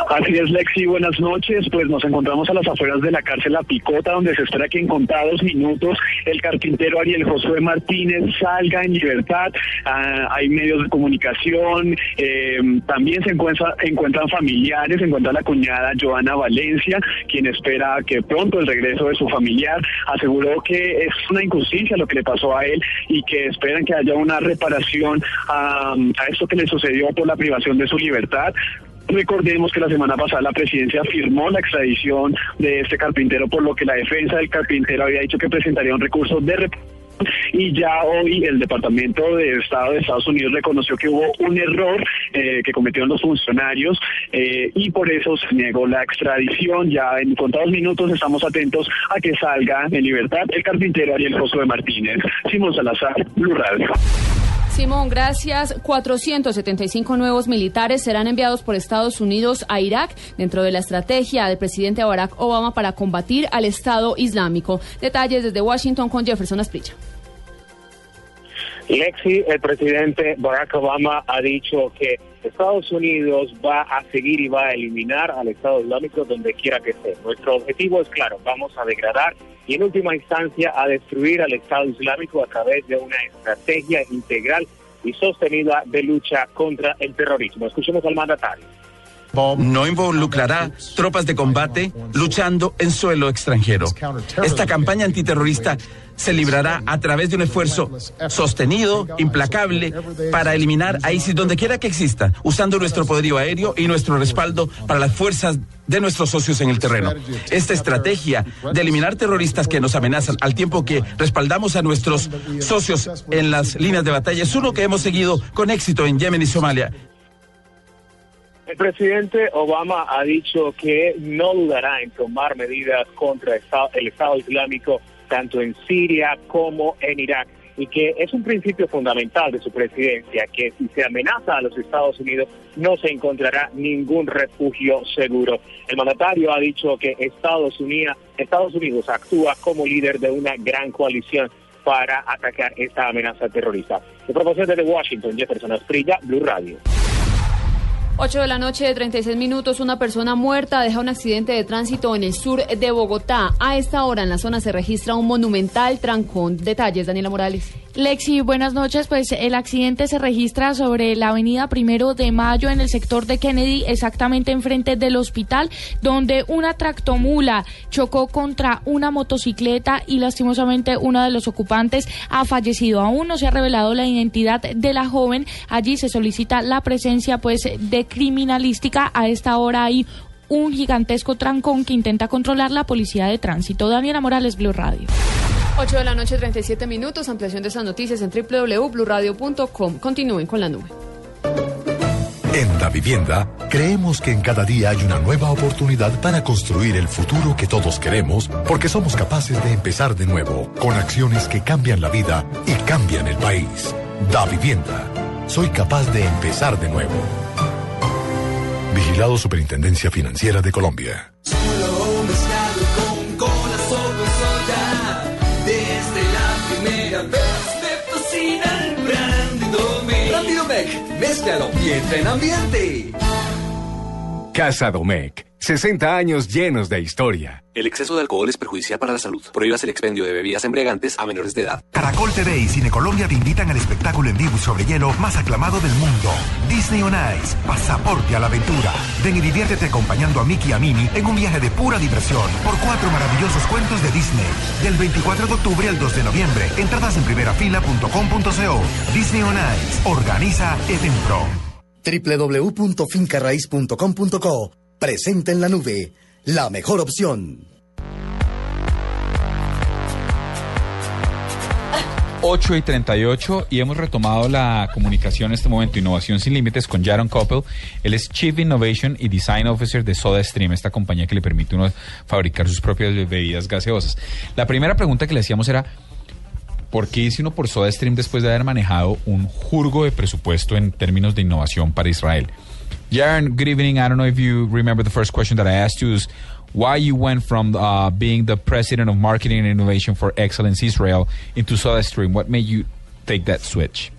Así es, Lexi, buenas noches. Pues nos encontramos a las afueras de la cárcel La Picota, donde se espera que en contados minutos el carpintero Ariel Josué Martínez salga en libertad. Ah, hay medios de comunicación, eh, también se encuentra- encuentran familiares, se encuentra la cuñada Joana Valencia, quien espera que pronto el regreso de su familiar. Aseguró que es una injusticia lo que le pasó a él y que esperan que haya una reparación a, a esto que le sucedió por la privación de su libertad. Recordemos que la semana pasada la presidencia firmó la extradición de este carpintero, por lo que la defensa del carpintero había dicho que presentaría un recurso de y ya hoy el Departamento de Estado de Estados Unidos reconoció que hubo un error eh, que cometieron los funcionarios eh, y por eso se negó la extradición. Ya en contados minutos estamos atentos a que salga en libertad el carpintero Ariel Josué Martínez. Simón Salazar, Blue. Simón, gracias. 475 nuevos militares serán enviados por Estados Unidos a Irak dentro de la estrategia del presidente Barack Obama para combatir al Estado Islámico. Detalles desde Washington con Jefferson Asprilla. Lexi, el presidente Barack Obama ha dicho que Estados Unidos va a seguir y va a eliminar al Estado Islámico donde quiera que esté. Nuestro objetivo es claro, vamos a degradar y en última instancia a destruir al Estado Islámico a través de una estrategia integral y sostenida de lucha contra el terrorismo. Escuchemos al mandatario. No involucrará tropas de combate luchando en suelo extranjero. Esta campaña antiterrorista se librará a través de un esfuerzo sostenido, implacable, para eliminar a ISIS donde quiera que exista, usando nuestro poderío aéreo y nuestro respaldo para las fuerzas de nuestros socios en el terreno. Esta estrategia de eliminar terroristas que nos amenazan al tiempo que respaldamos a nuestros socios en las líneas de batalla es uno que hemos seguido con éxito en Yemen y Somalia. El presidente Obama ha dicho que no dudará en tomar medidas contra el Estado Islámico tanto en Siria como en Irak. y que es un principio fundamental de su presidencia, que si se amenaza a los Estados Unidos no se encontrará ningún refugio seguro. El mandatario ha dicho que Estados Unidos, Estados Unidos actúa como líder de una gran coalición para atacar esta amenaza terrorista. De propósito desde Washington, Jefferson Asprilla, Blue Radio. 8 de la noche de 36 minutos, una persona muerta deja un accidente de tránsito en el sur de Bogotá. A esta hora en la zona se registra un monumental trancón. Detalles, Daniela Morales. Lexi, buenas noches. Pues el accidente se registra sobre la avenida Primero de Mayo en el sector de Kennedy, exactamente enfrente del hospital, donde una tractomula chocó contra una motocicleta y lastimosamente uno de los ocupantes ha fallecido. Aún no se ha revelado la identidad de la joven. Allí se solicita la presencia pues de criminalística. A esta hora hay un gigantesco trancón que intenta controlar la policía de tránsito. Daniela Morales, Blue Radio. 8 de la noche, 37 minutos. Ampliación de esas noticias en www.bluradio.com. Continúen con la nube. En Da Vivienda, creemos que en cada día hay una nueva oportunidad para construir el futuro que todos queremos, porque somos capaces de empezar de nuevo, con acciones que cambian la vida y cambian el país. Da Vivienda. Soy capaz de empezar de nuevo. Vigilado Superintendencia Financiera de Colombia. Solo mezclado con cola, sopa soya. Desde la primera vez me fascina el Brandy Domec. Brandy Domec, mézclalo y entra en ambiente. Casa Domec, 60 años llenos de historia. El exceso de alcohol es perjudicial para la salud. Prohíbas el expendio de bebidas embriagantes a menores de edad. Caracol TV y Cine Colombia te invitan al espectáculo en vivo sobre hielo más aclamado del mundo. Disney on Ice, pasaporte a la aventura. Ven y diviértete acompañando a Mickey y a Minnie en un viaje de pura diversión por cuatro maravillosos cuentos de Disney. Del 24 de octubre al 2 de noviembre. Entradas en primerafila.com.co. Disney on Ice. Organiza Edenpro. www.fincarraiz.com.co. Presente en la nube. La mejor opción. 8 y 38 y hemos retomado la comunicación en este momento, Innovación Sin Límites, con Jaron Koppel. Él es Chief Innovation y Design Officer de SodaStream, esta compañía que le permite uno fabricar sus propias bebidas gaseosas. La primera pregunta que le hacíamos era, ¿por qué hice uno por SodaStream después de haber manejado un jurgo de presupuesto en términos de innovación para Israel? Jaron, good evening. I don't know if you remember the first question that I asked you is why you went from uh, being the president of marketing and innovation for Excellence Israel into SodaStream. What made you take that switch?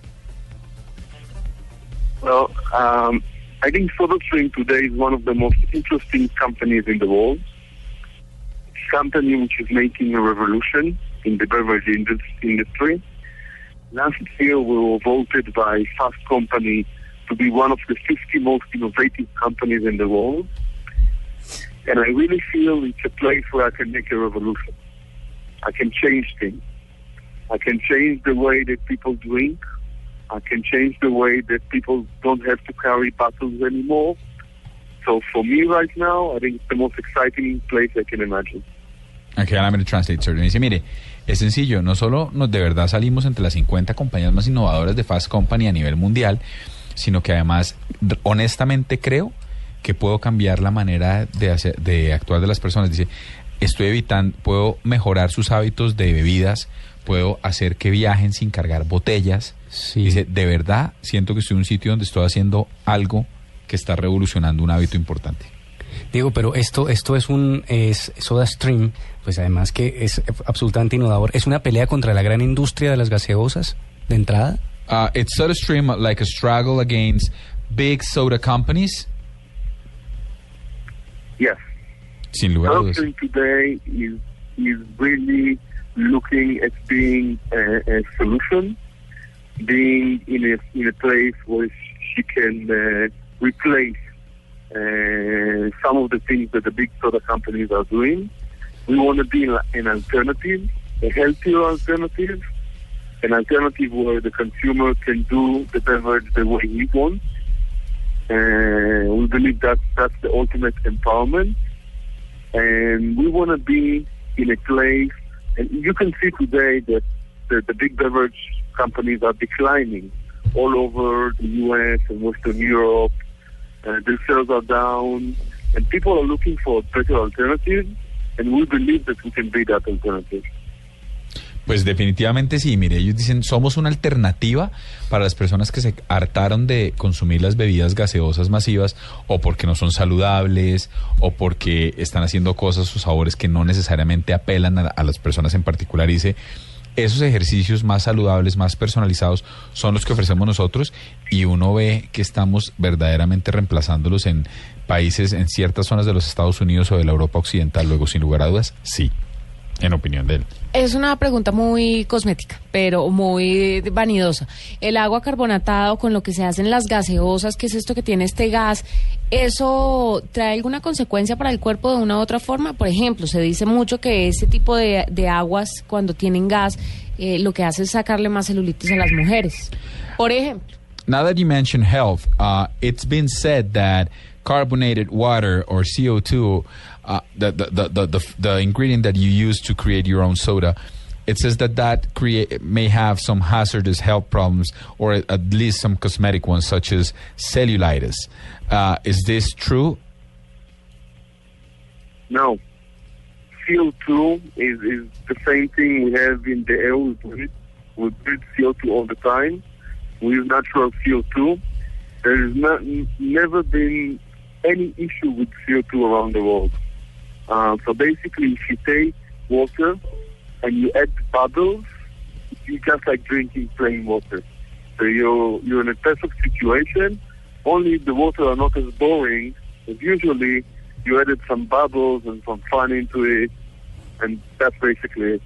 Well, um, I think SodaStream today is one of the most interesting companies in the world. It's a company which is making a revolution in the beverage industry. Last year, we were voted by Fast Company to be one of the 50 most innovative companies in the world. And I really feel it's a place where I can make a revolution. I can change things. I can change the way that people drink. I can change the way that people don't have to carry bottles anymore. So for me right now, I think it's the most exciting place I can imagine. Okay, I'm going to translate, sir. Me dice, mire, es sencillo, no solo nos de verdad salimos entre las 50 compañías más innovadoras de Fast Company a nivel mundial, sino que además, honestamente creo que puedo cambiar la manera de, hacer, de actuar de las personas. Dice, estoy evitando, puedo mejorar sus hábitos de bebidas, puedo hacer que viajen sin cargar botellas. Dice, de verdad siento que estoy en un sitio donde estoy haciendo algo que está revolucionando un hábito importante. Diego, pero esto, esto es un es Soda Stream, pues además que es absolutamente innovador. ¿Es una pelea contra la gran industria de las gaseosas de entrada? Uh, it's Soda Stream like a struggle against big soda companies. Yes. Sin lugar. SodaStream today is, is really looking at being a, a solution, being in a, in a place where she can uh, replace uh, some of the things that the big soda companies are doing. We want to be an alternative, a healthier alternative, an alternative where the consumer can do the beverage the way he wants. Uh, we believe that that's the ultimate empowerment. And we want to be in a place, and you can see today that the, the big beverage companies are declining all over the U.S. and Western Europe. Uh, their sales are down, and people are looking for better alternatives, and we believe that we can be that alternative. Pues definitivamente sí, mire, ellos dicen, somos una alternativa para las personas que se hartaron de consumir las bebidas gaseosas masivas o porque no son saludables o porque están haciendo cosas o sabores que no necesariamente apelan a, las personas en particular. Y dice, esos ejercicios más saludables, más personalizados, son los que ofrecemos nosotros y uno ve que estamos verdaderamente reemplazándolos en países, en ciertas zonas de los Estados Unidos o de la Europa Occidental. Luego, sin lugar a dudas, sí, en opinión de él. Es una pregunta muy cosmética, pero muy vanidosa. El agua carbonatada o con lo que se hacen las gaseosas, que es esto que tiene este gas, ¿eso trae alguna consecuencia para el cuerpo de una u otra forma? Por ejemplo, se dice mucho que ese tipo de, de aguas, cuando tienen gas, eh, lo que hace es sacarle más celulitis a las mujeres. Por ejemplo. Now that you mention health, uh, it's been said that carbonated water or CO2, uh, the, the, the, the, the, the ingredient that you use to create your own soda, it says that that create, may have some hazardous health problems or at least some cosmetic ones, such as cellulitis. Uh, is this true? No. CO2 is, is the same thing we have in the air we breathe. We breathe CO2 all the time. We use natural CO2. There has not, never been any issue with CO2 around the world. Uh, so basically, if you take water and you add bubbles, it's just like drinking plain water. So you're, you're in a perfect situation. Only the water are not as boring as usually you added some bubbles and some fun into it, and that's basically it.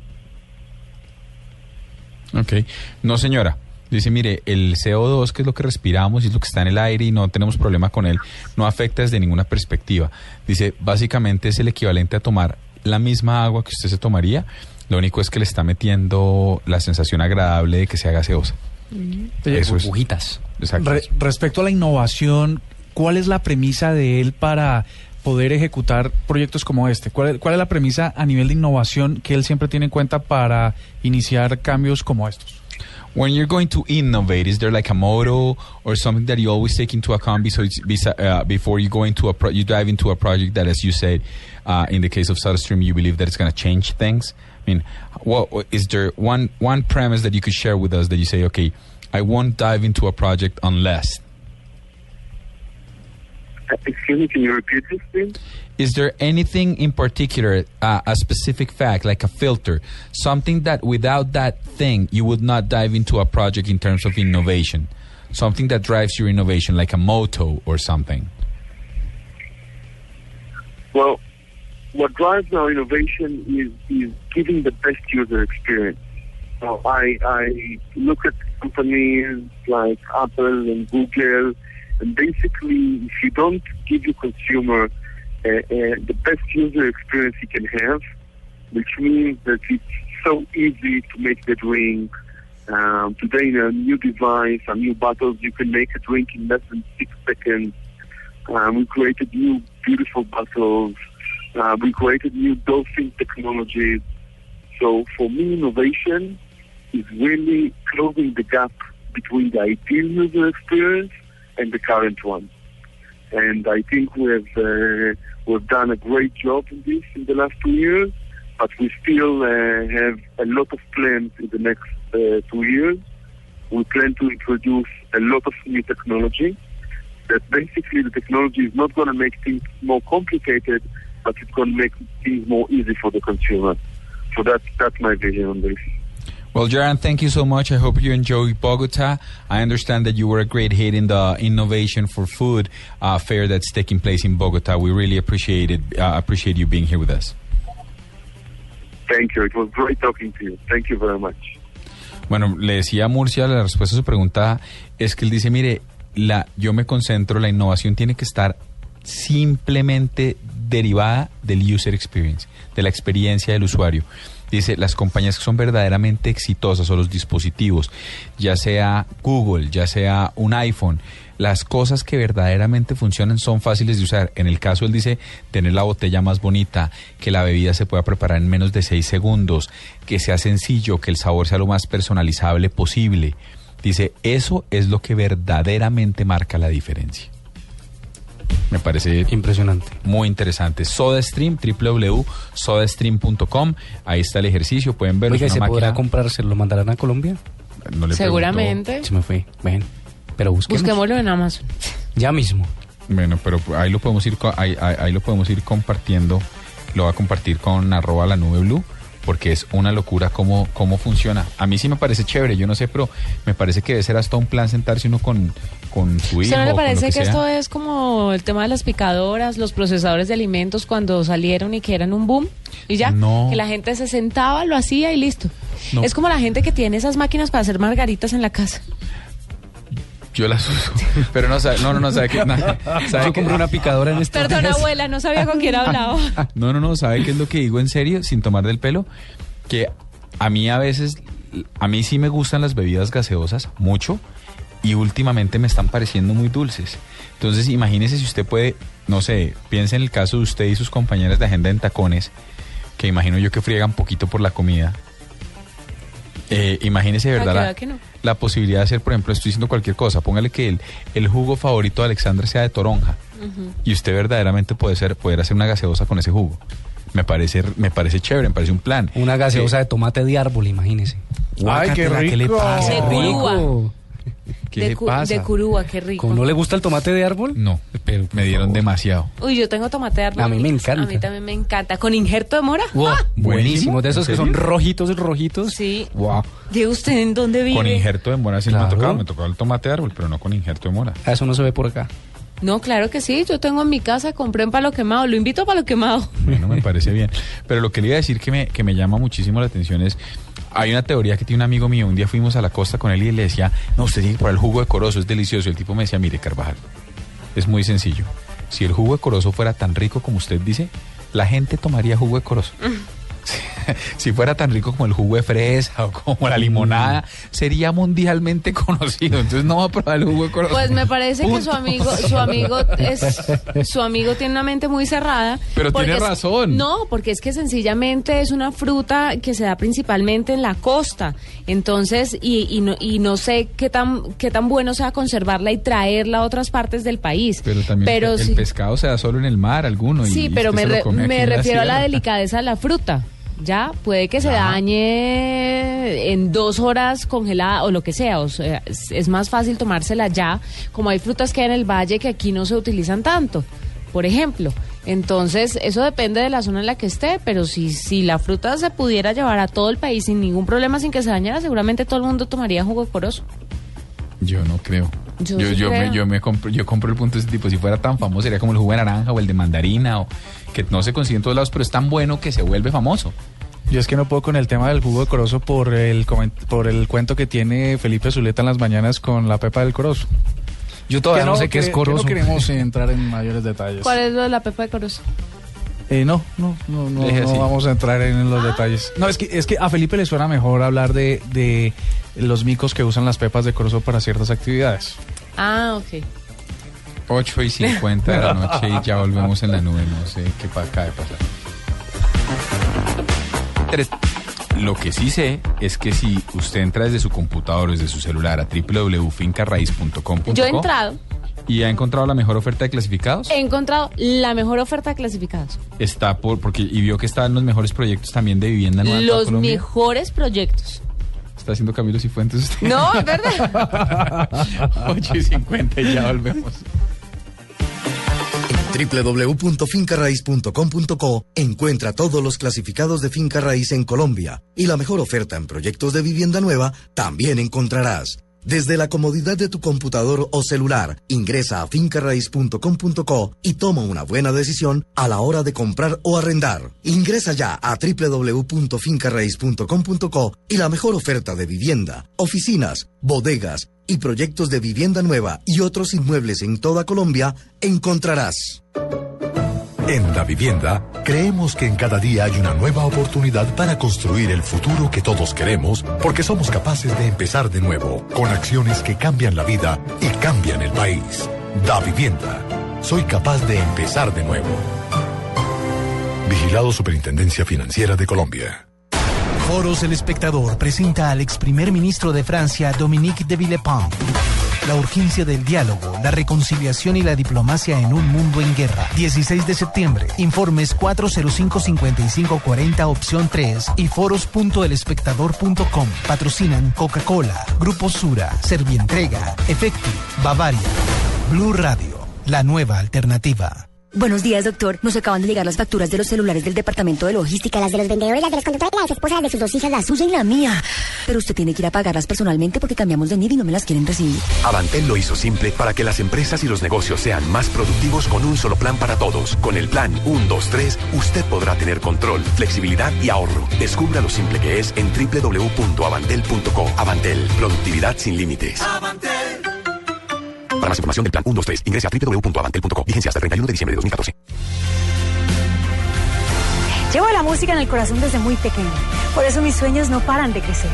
Ok. No, señora. Dice, mire, el CO2, que es lo que respiramos y es lo que está en el aire y no tenemos problema con él, no afecta desde ninguna perspectiva. Dice, básicamente es el equivalente a tomar la misma agua que usted se tomaría, lo único es que le está metiendo la sensación agradable de que sea gaseosa. Eso es. Burbujitas. Exacto. Re- respecto a la innovación, ¿cuál es la premisa de él para poder ejecutar proyectos como este? ¿Cuál, cuál es la premisa a nivel de innovación que él siempre tiene en cuenta para iniciar cambios como estos? When you're going to innovate, is there like a motto or something that you always take into account uh, before you go into a pro- you dive into a project that, as you said, uh, in the case of SodaStream, you believe that it's going to change things? I mean, what what- is there one one premise that you could share with us that you say, okay, I won't dive into a project unless? Uh, Excuse me, can you repeat this, please? Is there anything in particular, uh, a specific fact, like a filter, something that without that thing you would not dive into a project in terms of innovation? Something that drives your innovation, like a motto or something? Well, what drives our innovation is, is giving the best user experience. So I, I look at companies like Apple and Google, and basically, if you don't give your consumer the best user experience you can have, which means that it's so easy to make the drink. Um, today, in a new device, a new bottles, you can make a drink in less than six seconds. Um, we created new beautiful bottles. Uh, we created new dolphin technologies. So for me, innovation is really closing the gap between the ideal user experience and the current one. And I think we have uh, we've done a great job in this in the last two years, but we still uh, have a lot of plans in the next uh, two years. We plan to introduce a lot of new technology. That basically the technology is not going to make things more complicated, but it's going to make things more easy for the consumer. So that's that's my vision on this. Well, Jaran, thank you so much. I hope you enjoy Bogota. I understand that you were a great hit in the innovation for food uh, fair that's taking place in Bogota. We really appreciate it. Uh, appreciate you being here with us. Thank you. It was great talking to you. Thank you very much. Bueno, le decía a Murcia, la respuesta a su pregunta es que él dice, mire, la, yo me concentro, la innovación tiene que estar simplemente derivada del user experience, de la experiencia del usuario. Dice, las compañías que son verdaderamente exitosas o los dispositivos, ya sea Google, ya sea un iPhone, las cosas que verdaderamente funcionan son fáciles de usar. En el caso, él dice, tener la botella más bonita, que la bebida se pueda preparar en menos de seis segundos, que sea sencillo, que el sabor sea lo más personalizable posible. Dice, eso es lo que verdaderamente marca la diferencia. Me parece impresionante. Muy interesante. SodaStream, www.sodastream.com. Ahí está el ejercicio, pueden verlo. Oiga, ¿se podrá máquina- comprar? ¿Se lo mandarán a Colombia? No le Seguramente. Se me fue. Ven. Pero busquemos. Busquémoslo en Amazon. Ya mismo. Bueno, pero ahí lo podemos ir ahí- ahí lo podemos ir compartiendo. Lo va a compartir con arroba la nube blue porque es una locura cómo, cómo funciona. A mí sí me parece chévere, yo no sé, pero me parece que debe ser hasta un plan sentarse uno con, con su hijo. ¿Usted no le parece que, sea. esto es como el tema de las picadoras, los procesadores de alimentos cuando salieron y que eran un boom? Y ya, No. que la gente se sentaba, lo hacía y listo. No. Es como la gente que tiene esas máquinas para hacer margaritas en la casa. Yo las uso, pero no sabe, no, no, no, sabe que... no, sabe Yo que- compré una picadora en este Perdón, abuela, no sabía con quién hablaba. No, no, no, ¿sabe qué es lo que digo en serio, sin tomar del pelo? Que a mí a veces, a mí sí me gustan las bebidas gaseosas, mucho, y últimamente me están pareciendo muy dulces. Entonces, imagínese si usted puede, no sé, piense en el caso de usted y sus compañeras de agenda en tacones, que imagino yo que friegan poquito por la comida. Eh, imagínese de Ah, verdad que la, que no. la posibilidad de hacer, por ejemplo, estoy diciendo cualquier cosa, póngale que el, el jugo favorito de Alexandra sea de toronja y usted verdaderamente puede ser poder hacer una gaseosa con ese jugo. Me parece me parece chévere, me parece un plan. Una gaseosa de tomate de árbol, imagínese. Ay, qué ¿qué le rico. pasa? ¿Qué de, le cu- pasa? de Curúa, qué rico. ¿Cómo no le gusta el tomate de árbol? No, Pero, me dieron demasiado. Uy, yo tengo tomate de árbol. A mí me encanta. A mí también me encanta. ¿Con injerto de mora? Wow, ¡Ah! buenísimo. De esos ¿En que son rojitos, rojitos. Sí. Wow. ¿Y usted en dónde vive? Con injerto de mora sí no me Claro. tocaba, me tocaba el tomate de árbol, pero no con injerto de mora. Ah, Eso no se ve por acá. No, claro que sí. Yo tengo en mi casa, compré en palo quemado. Lo invito a palo quemado. Bueno, me parece bien. Pero lo que le iba a decir que me, que me llama muchísimo la atención es, hay una teoría que tiene un amigo mío, un día fuimos a la costa con él y le decía, no, usted tiene que probar el jugo de corozo, es delicioso. El tipo me decía, mire, Carvajal, es muy sencillo. Si el jugo de corozo fuera tan rico como usted dice, la gente tomaría jugo de corozo. si fuera tan rico como el jugo de fresa o como la limonada, sería mundialmente conocido. Entonces no va a probar el jugo de corozo. Pues me parece que su amigo, su amigo es, su amigo tiene una mente muy cerrada. Pero tiene es- razón. no, porque es que sencillamente es una fruta que se da principalmente en la costa. Entonces, y, y no, y no sé qué tan, qué tan bueno sea conservarla y traerla a otras partes del país. Pero también Pero el pescado se da solo en el mar, alguno. y- Sí, y pero me, re- me refiero a la delicadeza de la fruta. Ya, puede que se dañe en dos horas congelada o lo que sea. O sea, es, más fácil tomársela ya, como hay frutas que hay en el valle que aquí no se utilizan tanto, por ejemplo. Entonces, eso depende de la zona en la que esté, pero si, si la fruta se pudiera llevar a todo el país sin ningún problema, sin que se dañara, seguramente todo el mundo tomaría jugo de corozo. Yo no creo. Yo Yo, sí yo, creo. me, yo me compro, yo compro el punto de ese tipo. Si fuera tan famoso, sería como el jugo de naranja o el de mandarina, o que no se consigue en todos lados, pero es tan bueno que se vuelve famoso. Yo es que no puedo con el tema del jugo de corozo por el por el cuento que tiene Felipe Zuleta en las mañanas con la pepa del corozo. Yo todavía no, sé qué es que corozo. no queremos entrar en mayores detalles. ¿Cuál es lo de la pepa de corozo? Eh, no, no, no, no, no vamos a entrar en los detalles. No, es que, es que a Felipe le suena mejor hablar de, de los micos que usan las pepas de corozo para ciertas actividades. Ah, ok. 8 y 50 de la noche y ya volvemos en la nube. No sé qué acaba de pasar. Tres. Lo que sí sé es que si usted entra desde su computador o desde su celular a www.fincarraiz.com.co Yo he entrado, y ha encontrado la mejor oferta de clasificados, he encontrado la mejor oferta de clasificados. está por porque y vio que estaban los mejores proyectos también de vivienda nueva Los Colombia. mejores proyectos. Está haciendo Camilo Cifuentes usted. No, es verdad. 8 y 50 y ya volvemos. www.fincarraiz.com.co encuentra todos los clasificados de finca raíz en Colombia y la mejor oferta en proyectos de vivienda nueva también encontrarás. Desde la comodidad de tu computador o celular, ingresa a fincarraiz.com.co y toma una buena decisión a la hora de comprar o arrendar. Ingresa ya a www.fincarraiz.com.co y la mejor oferta de vivienda, oficinas, bodegas y proyectos de vivienda nueva y otros inmuebles en toda Colombia encontrarás. En Da Vivienda, creemos que en cada día hay una nueva oportunidad para construir el futuro que todos queremos, porque somos capaces de empezar de nuevo, con acciones que cambian la vida y cambian el país. Da Vivienda. Soy capaz de empezar de nuevo. Vigilado Superintendencia Financiera de Colombia. Foros El Espectador presenta al ex primer ministro de Francia, Dominique de Villepin. La urgencia del diálogo, la reconciliación y la diplomacia en un mundo en guerra. 16 de septiembre. Informes 405-5540 opción 3 y foros.elespectador.com. Patrocinan Coca-Cola, Grupo Sura, Servientrega, Efecti, Bavaria. Blue Radio, la nueva alternativa. Buenos días, doctor. Nos acaban de llegar las facturas de los celulares del departamento de logística, las de los vendedores, las de los conductores, las esposas de sus dos hijas, la suya y la mía. Pero usted tiene que ir a pagarlas personalmente porque cambiamos de NID y no me las quieren recibir. Avantel lo hizo simple para que las empresas y los negocios sean más productivos con un solo plan para todos. Con el plan 1, 2, 3, usted podrá tener control, flexibilidad y ahorro. Descubra lo simple que es en www.avantel.co. Avantel, productividad sin límites. Para más información del plan 1, 2, 3, ingrese a www.avantel.co. Vigencia hasta el 31 de diciembre de 2014. Llevo la música en el corazón desde muy pequeña. Por eso mis sueños no paran de crecer.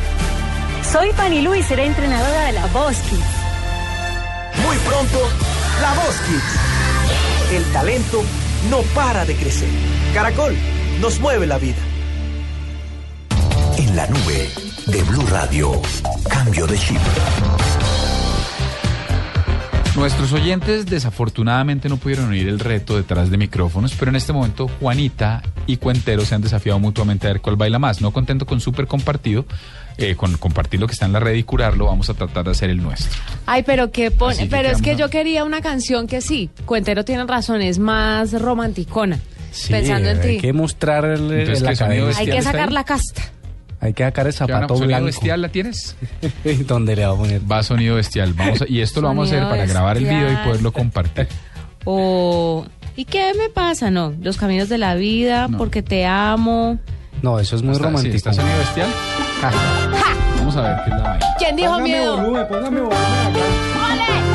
Soy Fanny Lu y seré entrenadora de la Voz Kids. Muy pronto, La Voz Kids. El talento no para de crecer. Caracol nos mueve la vida. En la nube de Blue Radio. Cambio de chip. Nuestros oyentes desafortunadamente no pudieron oír el reto detrás de micrófonos, pero en este momento Juanita y Cuentero se han desafiado mutuamente a ver cuál baila más. No contento con súper compartido, eh, con compartir lo que está en la red y curarlo, vamos a tratar de hacer el nuestro. Ay, pero que pone, Así que pero es que yo quería una canción que sí, Cuentero tiene razón, es más romanticona. pensando en hay ti. que mostrarle Entonces, la ¿qué. Hay que sacar la casta. Hay que sacar el zapato ¿Sonido blanco. bestial la tienes? ¿Dónde le va a poner? Va sonido bestial. Vamos a- y esto lo vamos a hacer para grabar el video y poderlo compartir. O ¿y qué me pasa? No, los caminos de la vida, porque te amo. No, eso es muy Está- sí, romántico. ¿está sonido bestial? Vamos a ver qué es la vaina. ¿Quién dijo Póngame miedo? volumen, póngame volumen ¡Salga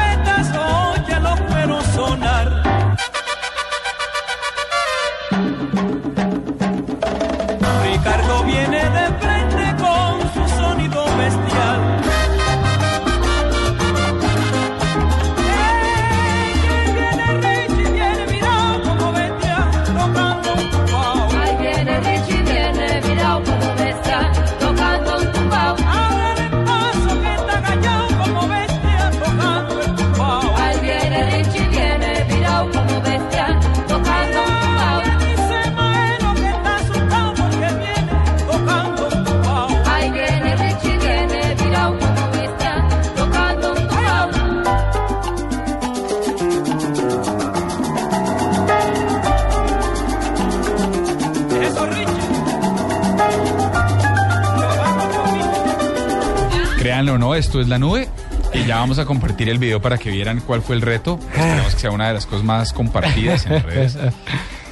esto es la nube. Y ya vamos a compartir el video para que vieran cuál fue el reto. Esperemos que sea una de las cosas más compartidas en redes.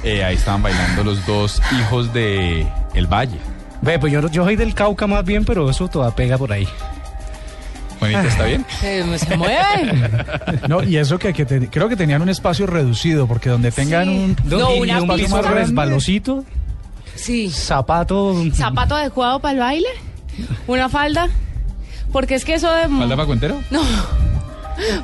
Eh, ahí estaban bailando los dos hijos de El Valle. Ve, pues yo, yo soy del Cauca más bien, pero eso toda pega por ahí. Juanita, ¿está bien? Eh, se mueve. No, y eso que, que te- creo que tenían un espacio reducido, porque donde tengan un, No, y una un pista. más grande, Resbalosito, Sí. zapato. ¿Zapato adecuado para el baile? ¿Una falda? Porque es que eso de... ¿Falda para cuentero? No.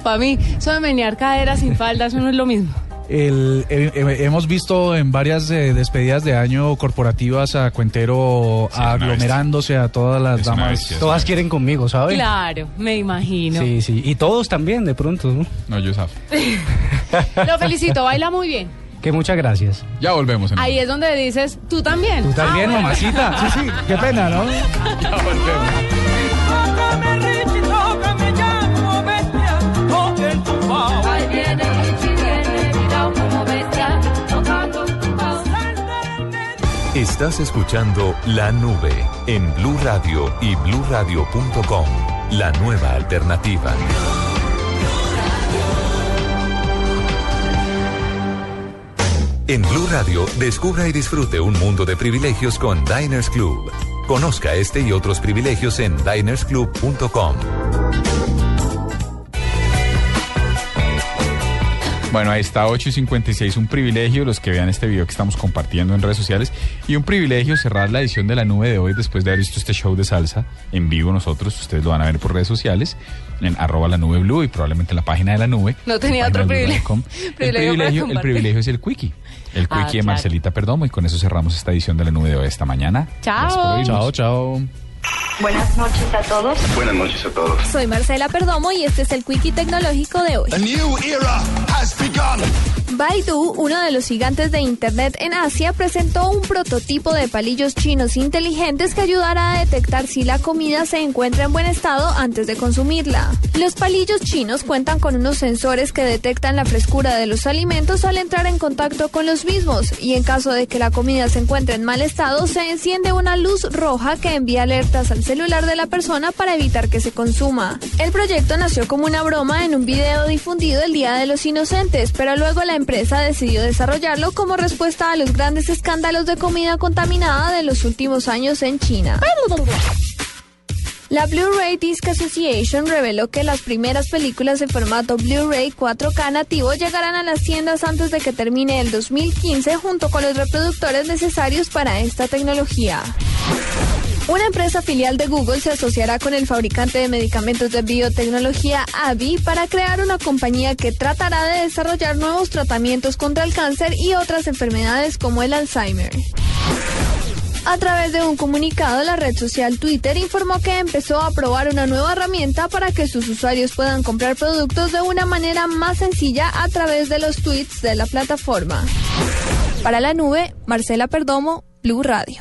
Para mí, eso de menear caderas sin falda, eso no es lo mismo. El- eh, eh, hemos visto en varias eh, despedidas de año corporativas a Cuentero Sí, aglomerándose a todas las Es damas. bestia, Todas quieren conmigo, ¿sabes? Claro, me imagino. Sí, sí. Y todos también, de pronto. ¿no? No, yo zafo. Lo felicito, baila muy bien. Que muchas gracias. Ya volvemos. En Ahí es donde dices, tú también. Tú también, Ah, bueno. mamacita. Sí, sí, qué pena, ¿no? Ya volvemos. Estás escuchando La Nube en Blue Radio y bluradio.com. La nueva alternativa. En Blue Radio, descubra y disfrute un mundo de privilegios con Diners Club. Conozca este y otros privilegios en dinersclub.com. Bueno, ahí está 8 y 56, un privilegio los que vean este video que estamos compartiendo en redes sociales y un privilegio cerrar la edición de la nube de hoy después de haber visto este show de salsa en vivo nosotros, ustedes lo van a ver por redes sociales en arroba la nube blue y probablemente en la página de la nube. No tenía otro privilegio. El privilegio, el privilegio es el quickie. El Ah, quickie de claro. Marcelita Perdomo y con eso cerramos esta edición de la nube de hoy esta mañana. Chao. Chao, chao. Buenas noches a todos. Buenas noches a todos. Soy Marcela Perdomo y este es el Quickie Tecnológico de hoy. Baidu, uno de los gigantes de Internet en Asia, presentó un prototipo de palillos chinos inteligentes que ayudará a detectar si la comida se encuentra en buen estado antes de consumirla. Los palillos chinos cuentan con unos sensores que detectan la frescura de los alimentos al entrar en contacto con los mismos y en caso de que la comida se encuentre en mal estado se enciende una luz roja que envía al celular de la persona para evitar que se consuma. El proyecto nació como una broma en un video difundido el Día de los Inocentes, pero luego la empresa decidió desarrollarlo como respuesta a los grandes escándalos de comida contaminada de los últimos años en China. La Blu-ray Disc Association reveló que las primeras películas en formato Blu-ray 4K nativo llegarán a las tiendas antes de que termine el 2015 junto con los reproductores necesarios para esta tecnología. Una empresa filial de Google se asociará con el fabricante de medicamentos de biotecnología AbbVie para crear una compañía que tratará de desarrollar nuevos tratamientos contra el cáncer y otras enfermedades como el Alzheimer. A través de un comunicado, la red social Twitter informó que empezó a probar una nueva herramienta para que sus usuarios puedan comprar productos de una manera más sencilla a través de los tweets de la plataforma. Para la nube, Marcela Perdomo, Blue Radio.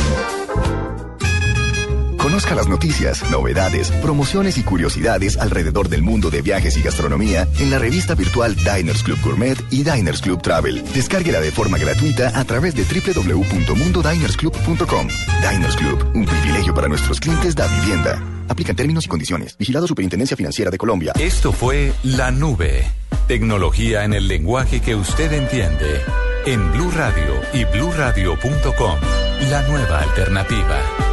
Conozca las noticias, novedades, promociones y curiosidades alrededor del mundo de viajes y gastronomía en la revista virtual Diners Club Gourmet y Diners Club Travel. Descárguela de forma gratuita a través de www.mundodinersclub.com. Diners Club, un privilegio para nuestros clientes da vivienda. Aplican términos y condiciones. Vigilado Superintendencia Financiera de Colombia. Esto fue La Nube. Tecnología en el lenguaje que usted entiende. En Blue Radio y bluradio.com. La nueva alternativa.